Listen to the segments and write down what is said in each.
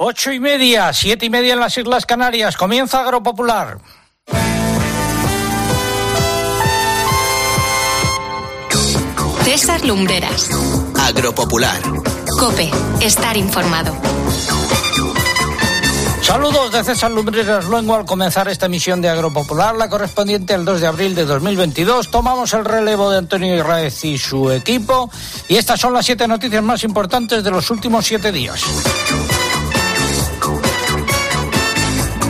Ocho y media, siete y media en las Islas Canarias. Comienza Agropopular. César Lumbreras. Agropopular. Cope, estar informado. Saludos de César Lumbreras Luengo al comenzar esta emisión de Agropopular, la correspondiente al 2 de abril de 2022. Tomamos el relevo de Antonio Irraez y su equipo y estas son las siete noticias más importantes de los últimos siete días.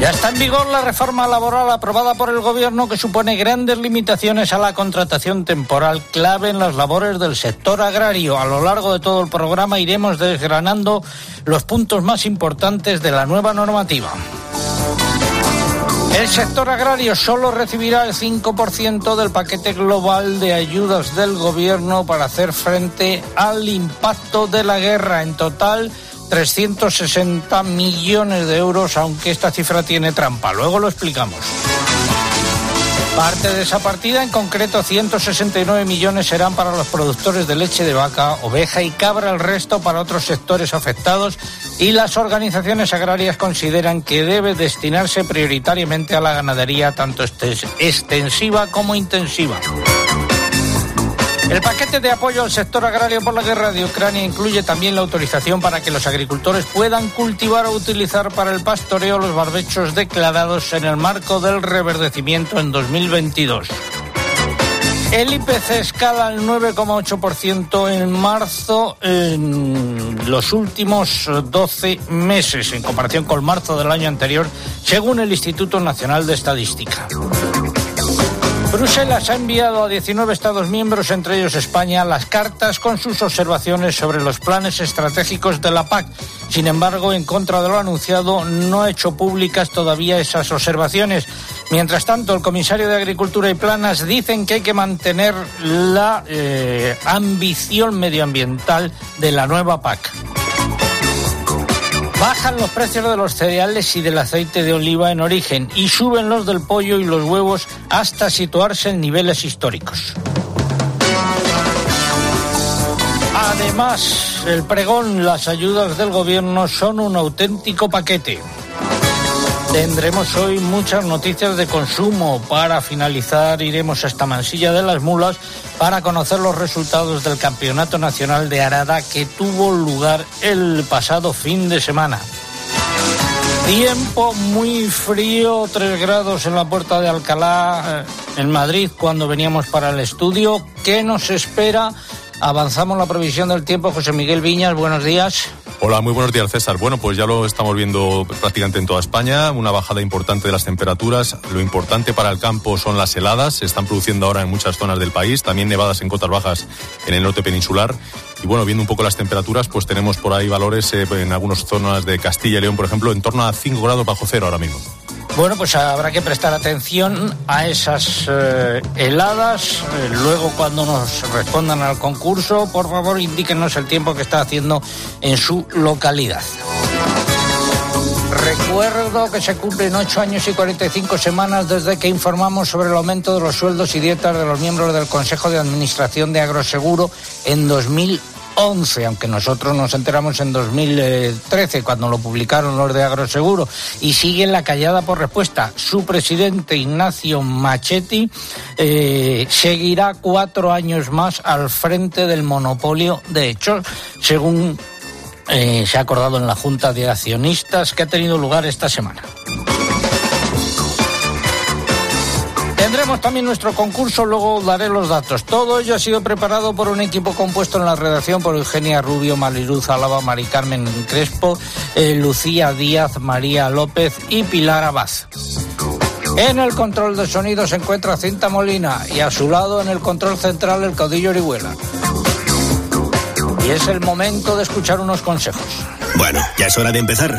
Ya está en vigor la reforma laboral aprobada por el Gobierno que supone grandes limitaciones a la contratación temporal clave en las labores del sector agrario. A lo largo de todo el programa iremos desgranando los puntos más importantes de la nueva normativa. El sector agrario solo recibirá el 5% del paquete global de ayudas del Gobierno para hacer frente al impacto de la guerra. En total, 360 millones de euros, aunque esta cifra tiene trampa. Luego lo explicamos. Parte de esa partida, en concreto 169 millones, serán para los productores de leche de vaca, oveja y cabra, el resto para otros sectores afectados y las organizaciones agrarias consideran que debe destinarse prioritariamente a la ganadería tanto extensiva como intensiva. El paquete de apoyo al sector agrario por la guerra de Ucrania incluye también la autorización para que los agricultores puedan cultivar o utilizar para el pastoreo los barbechos declarados en el marco del reverdecimiento en 2022. El IPC escala al 9,8% en marzo en los últimos 12 meses, en comparación con marzo del año anterior, según el Instituto Nacional de Estadística. Bruselas ha enviado a 19 Estados miembros, entre ellos España, las cartas con sus observaciones sobre los planes estratégicos de la PAC. Sin embargo, en contra de lo anunciado, no ha hecho públicas todavía esas observaciones. Mientras tanto, el comisario de Agricultura y Planas dicen que hay que mantener la eh, ambición medioambiental de la nueva PAC. Bajan los precios de los cereales y del aceite de oliva en origen y suben los del pollo y los huevos hasta situarse en niveles históricos. Además, el pregón, las ayudas del gobierno son un auténtico paquete. Tendremos hoy muchas noticias de consumo. Para finalizar, iremos hasta Mansilla de las Mulas para conocer los resultados del Campeonato Nacional de Arada que tuvo lugar el pasado fin de semana. Tiempo muy frío, 3 grados en la puerta de Alcalá, eh, en Madrid, cuando veníamos para el estudio. ¿Qué nos espera? Avanzamos la previsión del tiempo. José Miguel Viñas, buenos días. Hola, muy buenos días, César. Bueno, pues ya lo estamos viendo prácticamente en toda España, una bajada importante de las temperaturas. Lo importante para el campo son las heladas, se están produciendo ahora en muchas zonas del país, también nevadas en cotas bajas en el norte peninsular. Y bueno, viendo un poco las temperaturas, pues tenemos por ahí valores eh, en algunas zonas de Castilla y León, por ejemplo, en torno a 5 grados bajo cero ahora mismo. Bueno, pues habrá que prestar atención a esas eh, heladas. Eh, luego, cuando nos respondan al concurso, por favor, indíquenos el tiempo que está haciendo en su localidad. Recuerdo que se cumplen ocho años y 45 semanas desde que informamos sobre el aumento de los sueldos y dietas de los miembros del Consejo de Administración de Agroseguro en 2011. 11, aunque nosotros nos enteramos en 2013 cuando lo publicaron los de Agroseguro, y sigue la callada por respuesta. Su presidente Ignacio Machetti eh, seguirá cuatro años más al frente del monopolio de hechos, según eh, se ha acordado en la Junta de Accionistas que ha tenido lugar esta semana. Tendremos también nuestro concurso, luego daré los datos. Todo ello ha sido preparado por un equipo compuesto en la redacción por Eugenia Rubio, Maliruz Álava, Mari Carmen Crespo, eh, Lucía Díaz, María López y Pilar Abad. En el control de sonido se encuentra Cinta Molina y a su lado en el control central el caudillo Orihuela. Y es el momento de escuchar unos consejos. Bueno, ya es hora de empezar.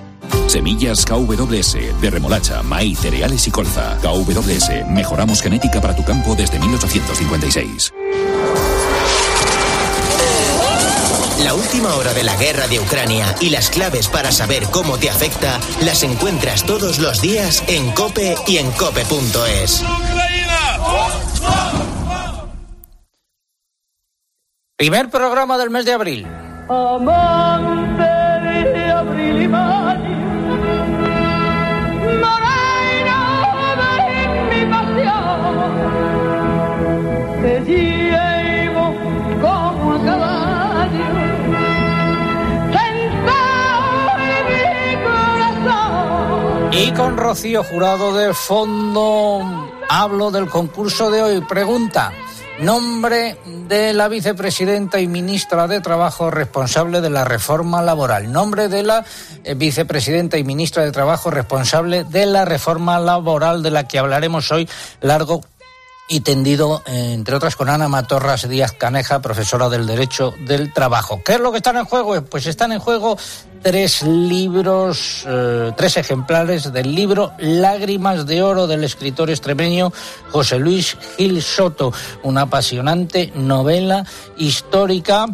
Semillas KWS de remolacha, maíz, cereales y colza. KWS, mejoramos genética para tu campo desde 1856. La última hora de la guerra de Ucrania y las claves para saber cómo te afecta las encuentras todos los días en Cope y en cope.es. Primer programa del mes de abril. Y con Rocío Jurado de fondo hablo del concurso de hoy. Pregunta, nombre de la vicepresidenta y ministra de Trabajo responsable de la reforma laboral. Nombre de la eh, vicepresidenta y ministra de Trabajo responsable de la reforma laboral de la que hablaremos hoy largo y tendido, entre otras, con Ana Matorras Díaz Caneja, profesora del Derecho del Trabajo. ¿Qué es lo que están en juego? Pues están en juego tres libros, eh, tres ejemplares del libro Lágrimas de Oro del escritor extremeño José Luis Gil Soto, una apasionante novela histórica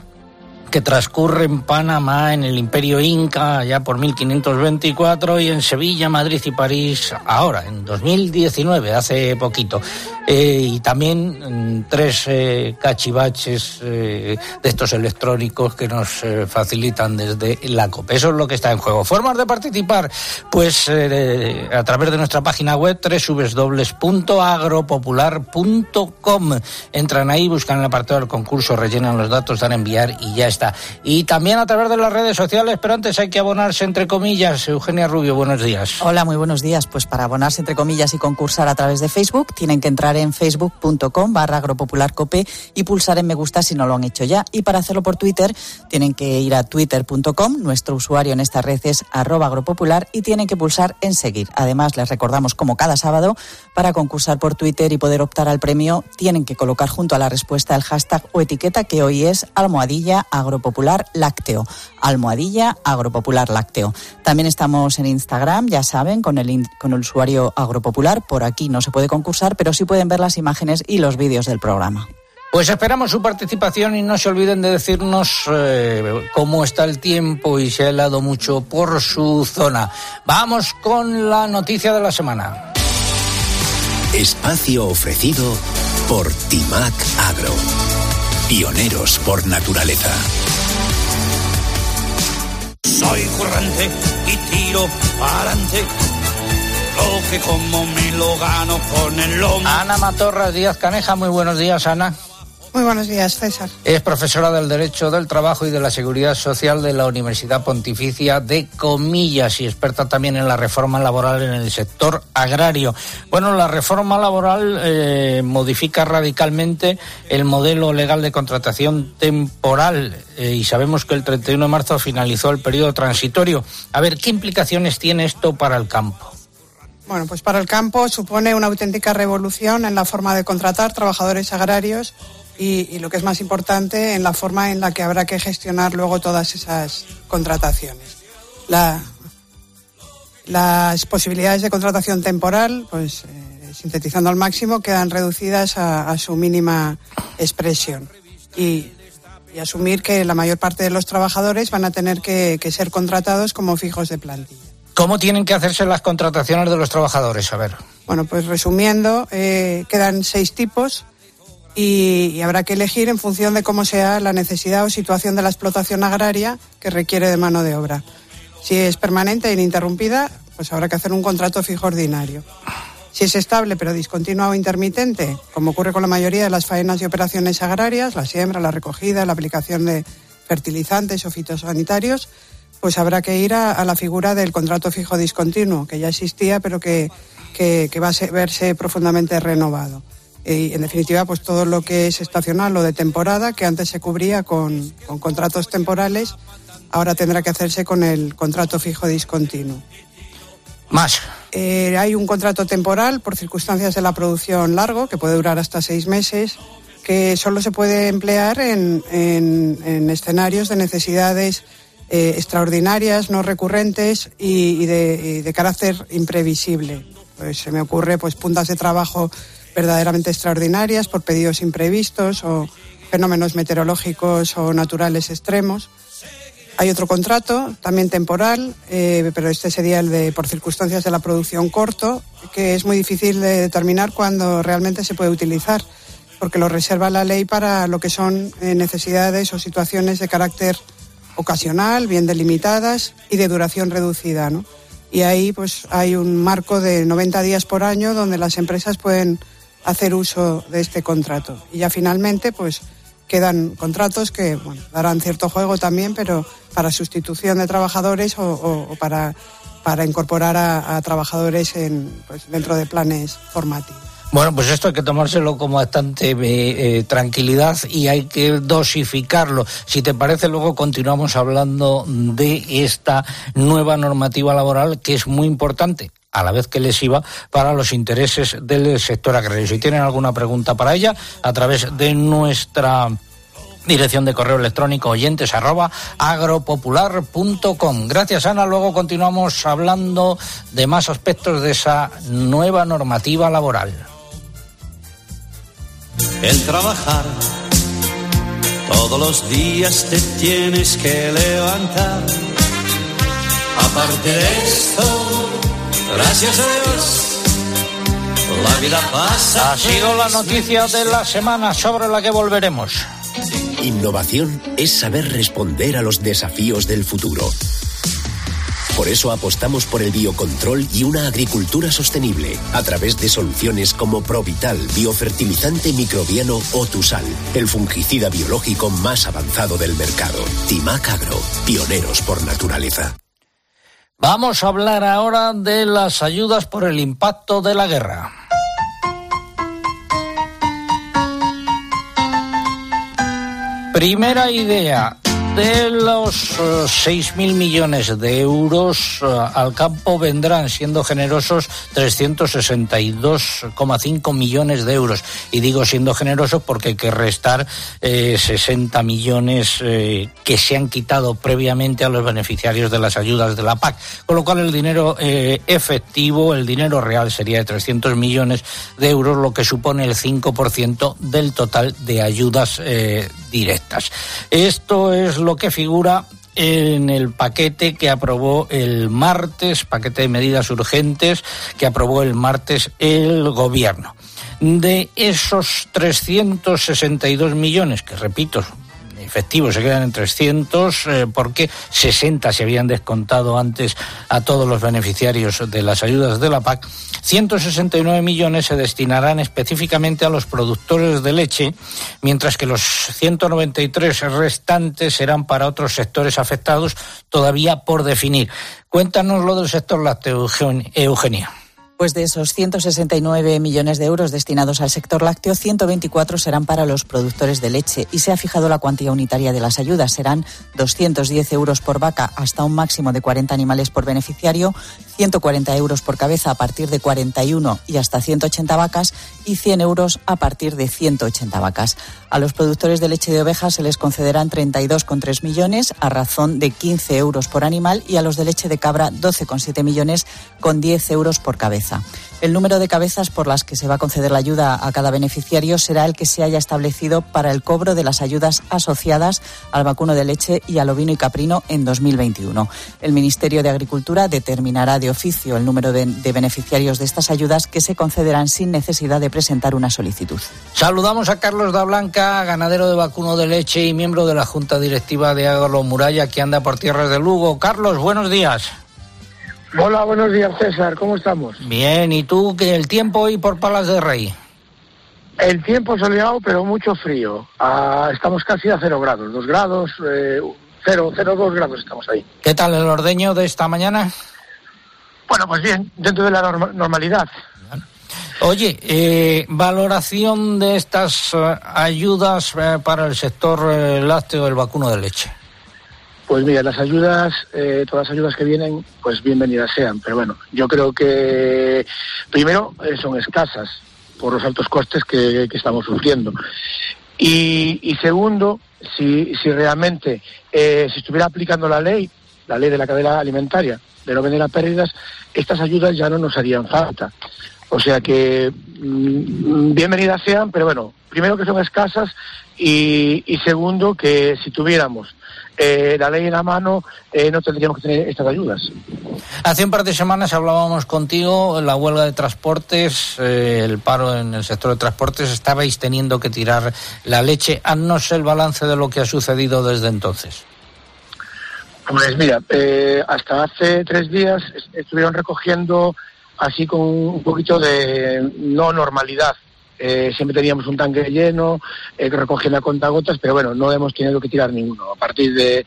que transcurre en Panamá, en el Imperio Inca, ya por 1524, y en Sevilla, Madrid y París, ahora, en 2019, hace poquito. Eh, y también mm, tres eh, cachivaches eh, de estos electrónicos que nos facilitan desde la COP. Eso es lo que está en juego. Formas de participar, pues a través de nuestra página web www.agropopular.com. Entran ahí, buscan el apartado del concurso, rellenan los datos, dan a enviar y ya está y también a través de las redes sociales, pero antes hay que abonarse entre comillas. Eugenia Rubio, buenos días. Hola, muy buenos días. Pues para abonarse entre comillas y concursar a través de Facebook, tienen que entrar en facebook.com barra agropopularcope y pulsar en me gusta si no lo han hecho ya. Y para hacerlo por Twitter, tienen que ir a twitter.com, nuestro usuario en esta red es arroba agropopular y tienen que pulsar en seguir. Además, les recordamos como cada sábado, para concursar por Twitter y poder optar al premio, tienen que colocar junto a la respuesta el hashtag o etiqueta que hoy es almohadilla Agropopular Lácteo. Almohadilla Agropopular Lácteo. También estamos en Instagram, ya saben, con el, con el usuario Agropopular. Por aquí no se puede concursar, pero sí pueden ver las imágenes y los vídeos del programa. Pues esperamos su participación y no se olviden de decirnos eh, cómo está el tiempo y si ha helado mucho por su zona. Vamos con la noticia de la semana. Espacio ofrecido por Timac Agro. Pioneros por naturaleza. Soy currante y tiro para adelante. Lo que como me lo gano con el lomo. Ana Matorras Díaz Caneja, muy buenos días, Ana. Muy buenos días, César. Es profesora del Derecho del Trabajo y de la Seguridad Social de la Universidad Pontificia de Comillas y experta también en la reforma laboral en el sector agrario. Bueno, la reforma laboral eh, modifica radicalmente el modelo legal de contratación temporal eh, y sabemos que el 31 de marzo finalizó el periodo transitorio. A ver, ¿qué implicaciones tiene esto para el campo? Bueno, pues para el campo supone una auténtica revolución en la forma de contratar trabajadores agrarios y, lo que es más importante, en la forma en la que habrá que gestionar luego todas esas contrataciones. las posibilidades de contratación temporal, pues eh, sintetizando al máximo, quedan reducidas a, su mínima expresión. Y, asumir que la mayor parte de los trabajadores van a tener que, ser contratados como fijos de plantilla. ¿Cómo tienen que hacerse las contrataciones de los trabajadores? A ver. Bueno, pues resumiendo, eh, quedan seis tipos y, habrá que elegir en función de cómo sea la necesidad o situación de la explotación agraria que requiere de mano de obra. Si es permanente e ininterrumpida, pues habrá que hacer un contrato fijo ordinario. Si es estable pero discontinua o intermitente, como ocurre con la mayoría de las faenas y operaciones agrarias, la siembra, la recogida, la aplicación de fertilizantes o fitosanitarios, pues habrá que ir a, la figura del contrato fijo discontinuo, que ya existía pero que, que va a verse profundamente renovado y en definitiva pues todo lo que es estacional o de temporada que antes se cubría con, contratos temporales ahora tendrá que hacerse con el contrato fijo discontinuo. Más. Eh, hay un contrato temporal por circunstancias de la producción largo que puede durar hasta seis meses que solo se puede emplear en, en, escenarios de necesidades eh, extraordinarias, no recurrentes y, de, de, carácter imprevisible. Pues se me ocurre pues puntas de trabajo verdaderamente extraordinarias por pedidos imprevistos o fenómenos meteorológicos o naturales extremos. Hay otro contrato, también temporal, eh, pero este sería el de por circunstancias de la producción corto, que es muy difícil de determinar cuándo realmente se puede utilizar, porque lo reserva la ley para lo que son eh, necesidades o situaciones de carácter ocasional, bien delimitadas y de duración reducida. ¿no? Y ahí pues hay un marco de 90 días por año donde las empresas pueden hacer uso de este contrato. Y ya finalmente pues quedan contratos que bueno, darán cierto juego también, pero para sustitución de trabajadores o, para, para incorporar a, trabajadores en, pues, dentro de planes formativos. Bueno, pues esto hay que tomárselo con bastante eh, eh, tranquilidad y hay que dosificarlo. Si te parece, luego continuamos hablando de esta nueva normativa laboral que es muy importante a la vez que lesiva para los intereses del sector agrario. Si tienen alguna pregunta para ella, a través de nuestra dirección de correo electrónico oyentes agropopular.com. Gracias Ana, luego continuamos hablando de más aspectos de esa nueva normativa laboral. El trabajar, todos los días te tienes que levantar. Aparte de esto, gracias a Dios. La vida pasa. Ha sido la noticia de la semana sobre la que volveremos. Innovación es saber responder a los desafíos del futuro. Por eso apostamos por el biocontrol y una agricultura sostenible a través de soluciones como Provital, biofertilizante microbiano o Tusal, el fungicida biológico más avanzado del mercado. Timac Agro, pioneros por naturaleza. Vamos a hablar ahora de las ayudas por el impacto de la guerra. Primera idea, de los 6.000 eh, millones de euros eh, al campo vendrán, siendo generosos, 362,5 millones de euros. Y digo siendo generosos porque hay que restar 60 eh, millones que se han quitado previamente a los beneficiarios de las ayudas de la PAC. Con lo cual el dinero efectivo, el dinero real sería de 300 millones de euros, lo que supone el 5% del total de ayudas directas. Esto es lo que figura en el paquete que aprobó el martes, paquete de medidas urgentes que aprobó el martes el gobierno. De esos 362 millones, que repito, efectivos se quedan en 300 eh, porque 60 se habían descontado antes a todos los beneficiarios de las ayudas de la PAC. 169 millones se destinarán específicamente a los productores de leche, mientras que los 193 restantes serán para otros sectores afectados todavía por definir. Cuéntanos lo del sector lácteo, Eugenia. Pues de esos 169 millones de euros destinados al sector lácteo, 124 serán para los productores de leche y se ha fijado la cuantía unitaria de las ayudas. Serán 210 euros por vaca hasta un máximo de 40 animales por beneficiario, 140 euros por cabeza a partir de 41 y hasta 180 vacas y 100 euros a partir de 180 vacas. A los productores de leche de ovejas se les concederán 32,3 millones a razón de 15 euros por animal y a los de leche de cabra 12,7 millones con 10 euros por cabeza. El número de cabezas por las que se va a conceder la ayuda a cada beneficiario será el que se haya establecido para el cobro de las ayudas asociadas al vacuno de leche y al ovino y caprino en 2021. El Ministerio de Agricultura determinará de oficio el número de, beneficiarios de estas ayudas que se concederán sin necesidad de presentar una solicitud. Saludamos a Carlos da Blanca, ganadero de vacuno de leche y miembro de la Junta Directiva de Agro Muralla que anda por tierras de Lugo. Carlos, buenos días. Hola, buenos días César, ¿cómo estamos? Bien, ¿y tú qué el tiempo hoy por Palas de Rey? El tiempo soleado, pero mucho frío. Ah, estamos casi a cero grados, dos grados, eh, cero, cero, dos grados estamos ahí. ¿Qué tal el ordeño de esta mañana? Bueno, pues bien, dentro de la normalidad. Oye, eh, valoración de estas eh, ayudas para el sector lácteo del vacuno de leche. Pues mira, las ayudas, eh, todas las ayudas que vienen, pues bienvenidas sean. Pero bueno, yo creo que primero eh, son escasas por los altos costes que, estamos sufriendo. Y, segundo, si, si realmente eh, se estuviera aplicando la ley, la ley de la cadena alimentaria, de no vender a pérdidas, estas ayudas ya no nos harían falta. O sea que mm, bienvenidas sean, pero bueno, primero que son escasas y, segundo que si tuviéramos eh, la ley en la mano eh, no tendríamos que tener estas ayudas. Hace un par de semanas hablábamos contigo, la huelga de transportes, eh, el paro en el sector de transportes, estabais teniendo que tirar la leche. Haznos el balance de lo que ha sucedido desde entonces. Pues mira, hasta hace tres días estuvieron recogiendo así con un poquito de no normalidad. Eh, siempre teníamos un tanque lleno, eh, recogiendo a contagotas, pero bueno, no hemos tenido que tirar ninguno. A partir de,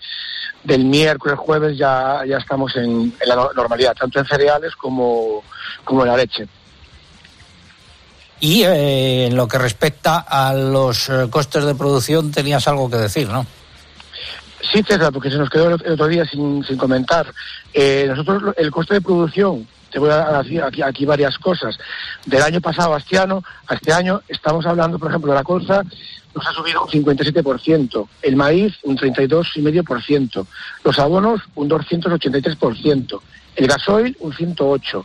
del miércoles, jueves ya, ya estamos en, la normalidad, tanto en cereales como, como en la leche. Y eh, en lo que respecta a los eh, costes de producción, tenías algo que decir, ¿no? Sí, César, porque se nos quedó el otro día sin, sin comentar. nosotros, el coste de producción te voy a decir aquí, varias cosas. Del año pasado a este año, a este año estamos hablando, por ejemplo, de la colza nos ha subido un 57%, el maíz un 32,5%, los abonos un 283%, el gasoil un 108%,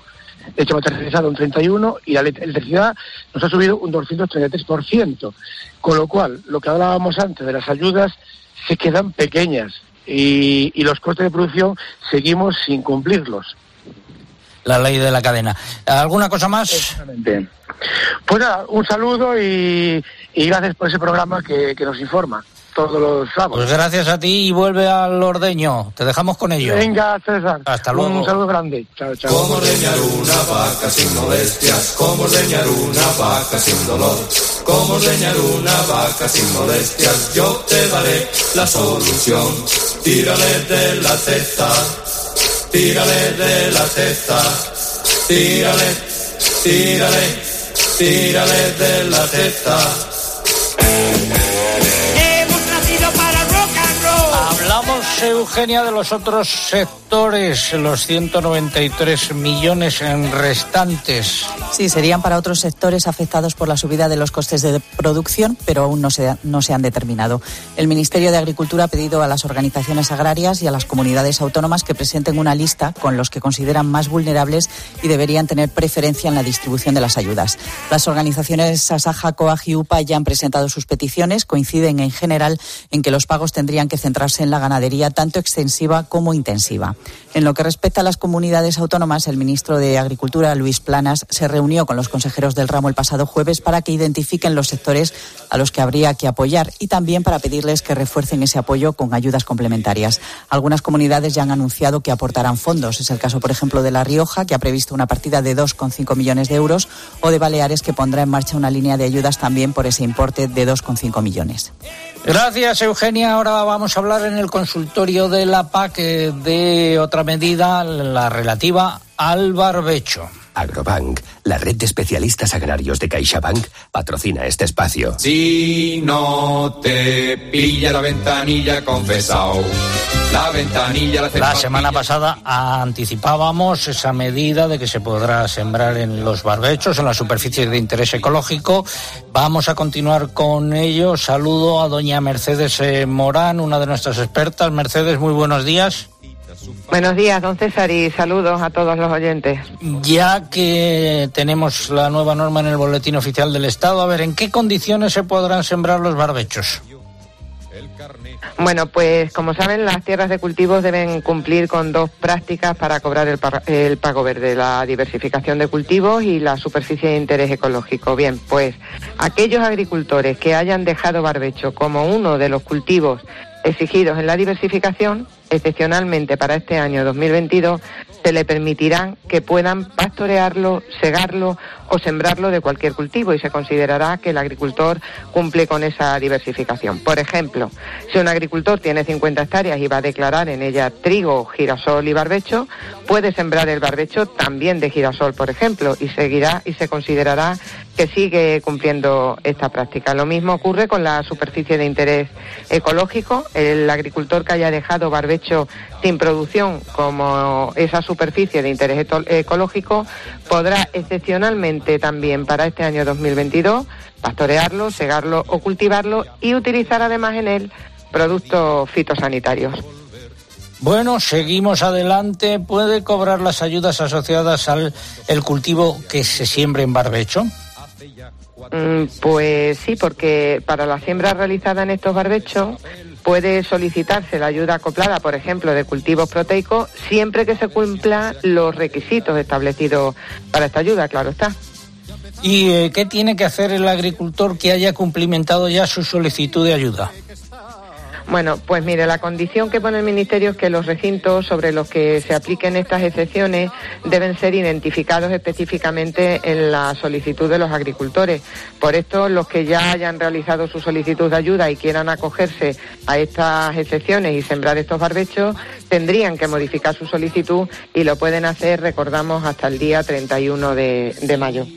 leche materializada un 31% y la electricidad nos ha subido un 233%. Con lo cual, lo que hablábamos antes de las ayudas se quedan pequeñas. Y los costes de producción seguimos sin cumplirlos la ley de la cadena. ¿Alguna cosa más? Pues nada, un saludo y, gracias por ese programa que, nos informa todos los sábados. Pues gracias a ti y vuelve al ordeño. Te dejamos con ello. Venga, César. Hasta luego. Un saludo grande. Chao, chao. Como ordeñar una vaca sin molestias, como ordeñar una vaca sin dolor, como ordeñar una vaca sin molestias, yo te daré la solución. Tírale de la cesta tírale de la cesta, tírale, tírale, tírale de la Eugenia, de los otros sectores, los 193 millones en restantes. Sí, serían para otros sectores afectados por la subida de los costes de producción, pero aún no se, no se han determinado. El Ministerio de Agricultura ha pedido a las organizaciones agrarias y a las comunidades autónomas que presenten una lista con los que consideran más vulnerables y deberían tener preferencia en la distribución de las ayudas. Las organizaciones Asaja, COAG y UPA ya han presentado sus peticiones. Coinciden en general en que los pagos tendrían que centrarse en la ganadería tanto extensiva como intensiva. En lo que respecta a las comunidades autónomas, el ministro de Agricultura, Luis Planas, se reunió con los consejeros del ramo el pasado jueves para que identifiquen los sectores a los que habría que apoyar y también para pedirles que refuercen ese apoyo con ayudas complementarias. Algunas comunidades ya han anunciado que aportarán fondos. Es el caso, por ejemplo, de La Rioja, que ha previsto una partida de 2,5 millones de euros, o de Baleares, que pondrá en marcha una línea de ayudas también por ese importe de 2,5 millones. Gracias, Eugenia. Ahora vamos a hablar en el consultorio de la PAC de otra medida, la relativa al barbecho. Agrobank, la red de especialistas agrarios de CaixaBank, patrocina este espacio. Si no te pilla la ventanilla confesado, la ventanilla la, la semana pasada anticipábamos esa medida de que se podrá sembrar en los barbechos, en las superficies de interés ecológico. Vamos a continuar con ello. Saludo a doña Mercedes eh, Morán, una de nuestras expertas. Mercedes, muy buenos días. Buenos días, don César, y saludos a todos los oyentes. Ya que tenemos la nueva norma en el Boletín Oficial del Estado, a ver, ¿en qué condiciones se podrán sembrar los barbechos? Bueno, pues como saben, las tierras de cultivos deben cumplir con dos prácticas para cobrar el, el, pago verde, la diversificación de cultivos y la superficie de interés ecológico. Bien, pues aquellos agricultores que hayan dejado barbecho como uno de los cultivos exigidos en la diversificación, excepcionalmente para este año 2022, se le permitirán que puedan pastorearlo, segarlo o sembrarlo de cualquier cultivo y se considerará que el agricultor cumple con esa diversificación. Por ejemplo, si un agricultor tiene 50 hectáreas y va a declarar en ella trigo, girasol y barbecho, puede sembrar el barbecho también de girasol, por ejemplo, y seguirá y se considerará que sigue cumpliendo esta práctica. Lo mismo ocurre con la superficie de interés ecológico. El agricultor que haya dejado barbecho sin producción como esa superficie de interés ecológico podrá excepcionalmente también para este año 2022 pastorearlo, segarlo o cultivarlo y utilizar además en él productos fitosanitarios. Bueno, seguimos adelante. ¿Puede cobrar las ayudas asociadas al el cultivo que se siembre en barbecho? Mm, pues sí, porque para la siembra realizada en estos barbechos puede solicitarse la ayuda acoplada, por ejemplo, de cultivos proteicos, siempre que se cumplan los requisitos establecidos para esta ayuda, claro está. ¿Y eh, qué tiene que hacer el agricultor que haya cumplimentado ya su solicitud de ayuda? Bueno, pues mire, la condición que pone el Ministerio es que los recintos sobre los que se apliquen estas excepciones deben ser identificados específicamente en la solicitud de los agricultores. Por esto, los que ya hayan realizado su solicitud de ayuda y quieran acogerse a estas excepciones y sembrar estos barbechos, tendrían que modificar su solicitud y lo pueden hacer, recordamos, hasta el día 31 de, de mayo.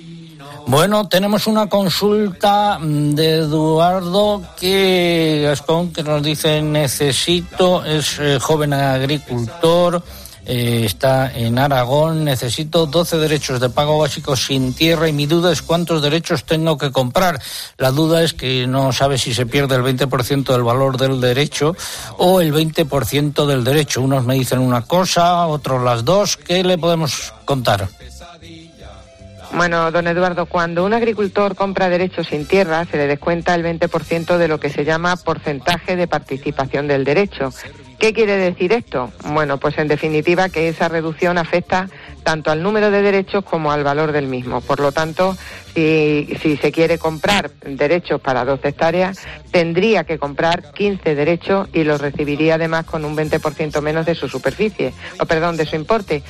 Bueno, tenemos una consulta mm, de Eduardo que Gaspón que nos dice necesito es eh, joven agricultor eh, está en Aragón necesito 12 derechos de pago básico sin tierra y mi duda es cuántos derechos tengo que comprar. La duda es que no sabe si se pierde el 20% del valor del derecho o el 20% del derecho. Unos me dicen una cosa, otros las dos. ¿Qué le podemos contar? Bueno, don Eduardo, cuando un agricultor compra derechos sin tierra, se le descuenta el 20% de lo que se llama porcentaje de participación del derecho. ¿Qué quiere decir esto? Bueno, pues en definitiva que esa reducción afecta tanto al número de derechos como al valor del mismo. Por lo tanto, si, si se quiere comprar derechos para 12 hectáreas, tendría que comprar 15 derechos y los recibiría además con un 20% menos de su superficie, o perdón, de su importe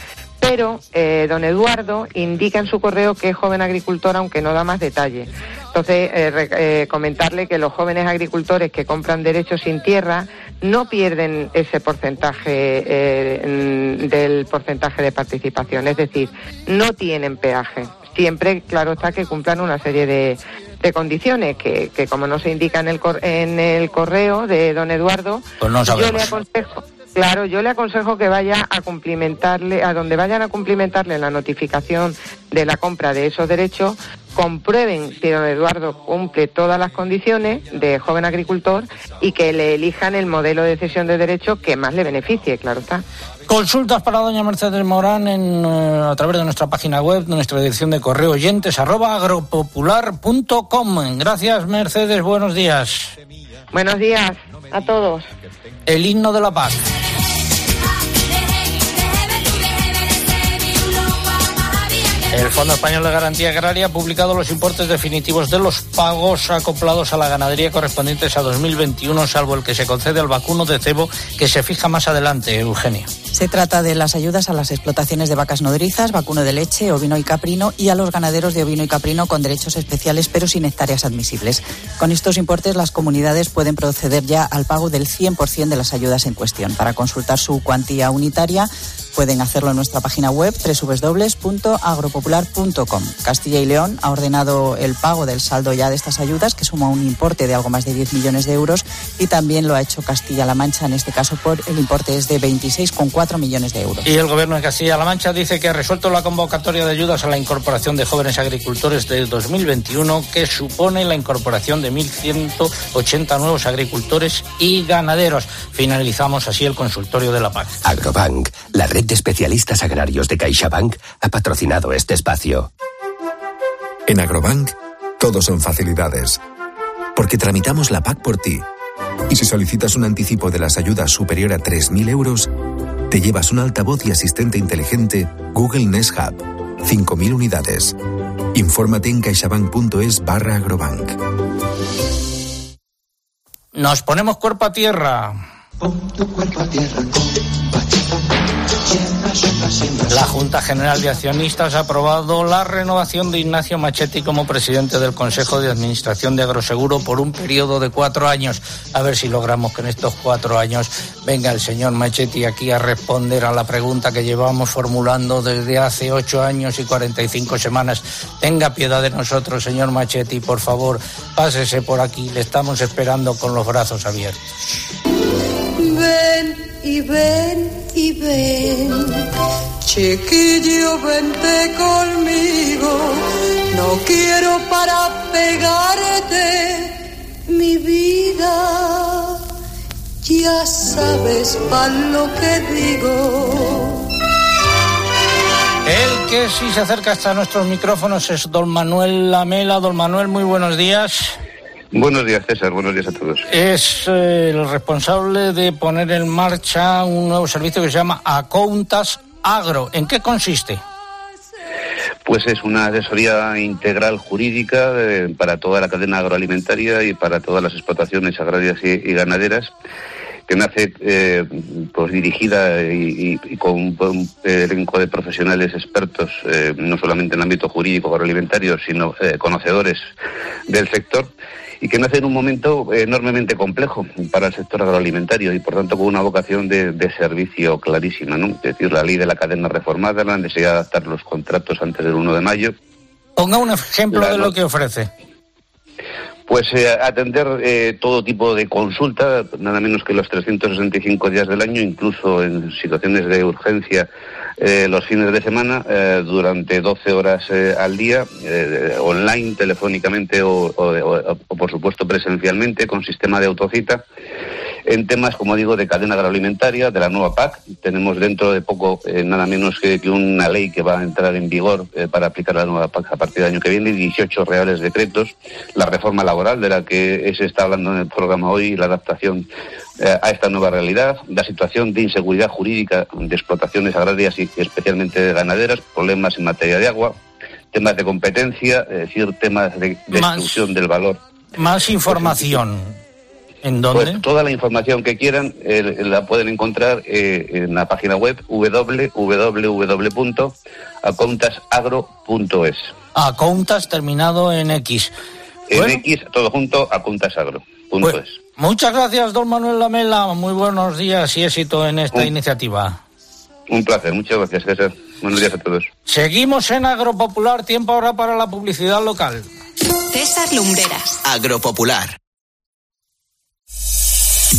pero eh, don Eduardo indica en su correo que es joven agricultor, aunque no da más detalle. Entonces, eh, eh, comentarle que los jóvenes agricultores que compran derechos sin tierra no pierden ese porcentaje del porcentaje de participación, es decir, no tienen peaje. Siempre, claro está, que cumplan una serie de, condiciones que, como no se indica en el, en el correo de don Eduardo, pues no yo le aconsejo Claro, yo le aconsejo que vaya a cumplimentarle, a donde vayan a cumplimentarle la notificación de la compra de esos derechos, comprueben si don Eduardo cumple todas las condiciones de joven agricultor y que le elijan el modelo de cesión de derechos que más le beneficie, claro está. Consultas para doña Mercedes Morán en, eh, a través de nuestra página web, de nuestra dirección de correo oyentes arroba agropopular.com. Gracias Mercedes, buenos días. Buenos días a todos. El himno de la paz. El Fondo Español de Garantía Agraria ha publicado los importes definitivos de los pagos acoplados a la ganadería correspondientes a 2021, salvo el que se concede al vacuno de cebo, que se fija más adelante, Eugenia. Se trata de las ayudas a las explotaciones de vacas nodrizas, vacuno de leche, ovino y caprino y a los ganaderos de ovino y caprino con derechos especiales pero sin hectáreas admisibles. Con estos importes las comunidades pueden proceder ya al pago del 100% de las ayudas en cuestión. Para consultar su cuantía unitaria pueden hacerlo en nuestra página web www.agropopular.com. Castilla y León ha ordenado el pago del saldo ya de estas ayudas, que suma un importe de algo más de 10 millones de euros, y también lo ha hecho Castilla-La Mancha, en este caso por el importe es de 26,4 millones de euros. Y el gobierno de Castilla-La Mancha dice que ha resuelto la convocatoria de ayudas a la incorporación de jóvenes agricultores del 2021, que supone la incorporación de 1.180 nuevos agricultores y ganaderos. Finalizamos así el consultorio de la PAC. Agrobank, la red de especialistas agrarios de CaixaBank ha patrocinado este espacio. En Agrobank, todo son facilidades. Porque tramitamos la PAC por ti. Y si solicitas un anticipo de las ayudas superior a 3.000 euros, te llevas un altavoz y asistente inteligente Google Nest Hub. 5.000 unidades. Infórmate en caixabank.es barra agrobank. Nos ponemos cuerpo a tierra. Pon tu cuerpo a tierra, la Junta General de Accionistas ha aprobado la renovación de Ignacio Machetti como presidente del Consejo de Administración de Agroseguro por un periodo de cuatro años. A ver si logramos que en estos cuatro años venga el señor Machetti aquí a responder a la pregunta que llevamos formulando desde hace ocho años y cuarenta y cinco semanas. Tenga piedad de nosotros, señor Machetti, por favor, pásese por aquí. Le estamos esperando con los brazos abiertos. Ven y ven y ven Chiquillo, vente conmigo, no quiero para pegarte mi vida. Ya sabes para lo que digo. El que sí se acerca hasta nuestros micrófonos es don Manuel Lamela. Don Manuel, muy buenos días. Buenos días, César. Buenos días a todos. Es eh, el responsable de poner en marcha un nuevo servicio que se llama Accountas Agro. ¿En qué consiste? Pues es una asesoría integral jurídica eh, para toda la cadena agroalimentaria y para todas las explotaciones agrarias y, y ganaderas que nace eh, pues dirigida y, y, con un elenco de profesionales expertos, eh, no solamente en el ámbito jurídico agroalimentario, sino eh, conocedores del sector, y que nace en un momento enormemente complejo para el sector agroalimentario y por tanto con una vocación de, de servicio clarísima, ¿no? Es decir, la ley de la cadena reformada, la necesidad de adaptar los contratos antes del 1 de mayo. Ponga un ejemplo la, de lo que ofrece. Pues eh, atender eh, todo tipo de consulta, nada menos que los 365 días del año, incluso en situaciones de urgencia eh, los fines de semana, durante 12 horas al día, online, telefónicamente o, o, por supuesto, presencialmente, con sistema de autocita en temas, como digo, de cadena agroalimentaria, de la nueva PAC. Tenemos dentro de poco eh, nada menos que, que, una ley que va a entrar en vigor eh, para aplicar la nueva PAC a partir del año que viene, 18 reales decretos, la reforma laboral de la que se está hablando en el programa hoy, la adaptación eh, a esta nueva realidad, la situación de inseguridad jurídica de explotaciones agrarias y especialmente de ganaderas, problemas en materia de agua, temas de competencia, es decir, temas de, de exclusión del valor. Más información. ¿En dónde? Pues toda la información que quieran eh, la pueden encontrar eh, en la página web www.accountasagro.es. Accountas terminado en X. En bueno. X, todo junto, accountasagro.es. Pues, muchas gracias, don Manuel Lamela. Muy buenos días y éxito en esta un, iniciativa. Un placer, muchas gracias, César. Buenos días a todos. Seguimos en Agropopular, tiempo ahora para la publicidad local. César Lumbreras. Agropopular.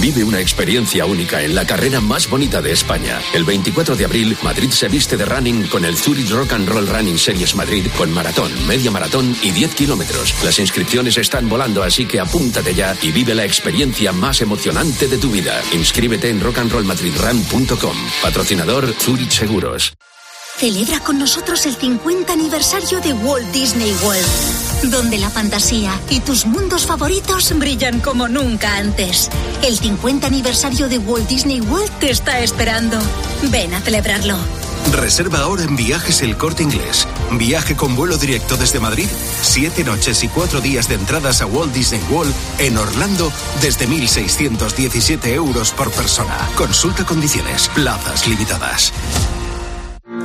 Vive una experiencia única en la carrera más bonita de España. El 24 de abril, Madrid se viste de running con el Zurich Rock and Roll Running Series Madrid con maratón, media maratón y 10 kilómetros. Las inscripciones están volando, así que apúntate ya y vive la experiencia más emocionante de tu vida. Inscríbete en rockandrollmadridrun.com. Patrocinador Zurich Seguros. Celebra con nosotros el 50 aniversario de Walt Disney World, donde la fantasía y tus mundos favoritos brillan como nunca antes. El 50 aniversario de Walt Disney World te está esperando. Ven a celebrarlo. Reserva ahora en Viajes El Corte Inglés. Viaje con vuelo directo desde Madrid, siete noches y cuatro días de entradas a Walt Disney World en Orlando desde 1.617 euros por persona. Consulta condiciones, plazas limitadas.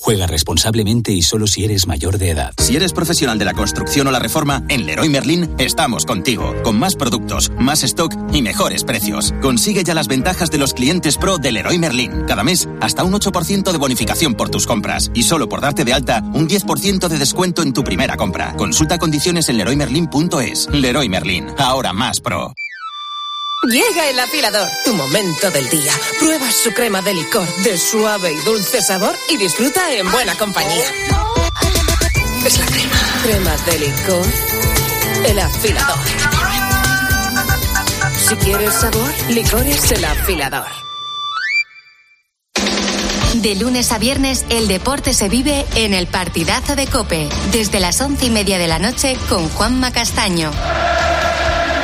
Juega responsablemente y solo si eres mayor de edad. Si eres profesional de la construcción o la reforma, en Leroy Merlin estamos contigo. Con más productos, más stock y mejores precios. Consigue ya las ventajas de los clientes pro de Leroy Merlin. Cada mes, hasta un 8% de bonificación por tus compras. Y solo por darte de alta, un 10% de descuento en tu primera compra. Consulta condiciones en leroymerlin.es. Leroy Merlin, ahora más pro. Llega el afilador, tu momento del día. Pruebas su crema de licor de suave y dulce sabor y disfruta en buena compañía. Es la crema. Crema de licor. El afilador. Si quieres sabor, licor es el afilador. De lunes a viernes, el deporte se vive en el partidazo de Cope. Desde las once y media de la noche con Juanma Castaño.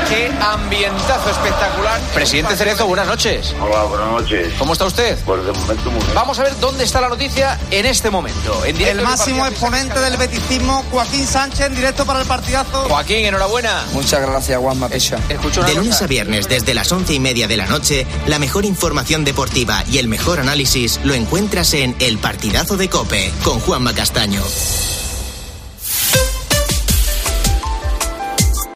Qué ambientazo espectacular. Presidente Cerezo, buenas noches. Hola, buenas noches. ¿Cómo está usted? Pues de momento muy bien. Vamos a ver dónde está la noticia en este momento. En directo El máximo exponente del beticismo, Joaquín Sánchez, en directo para el partidazo. Joaquín, enhorabuena. Muchas gracias, Juanma Pecha. De lunes a viernes, desde las once y media de la noche, la mejor información deportiva y el mejor análisis lo encuentras en El Partidazo de Cope, con Juanma Castaño.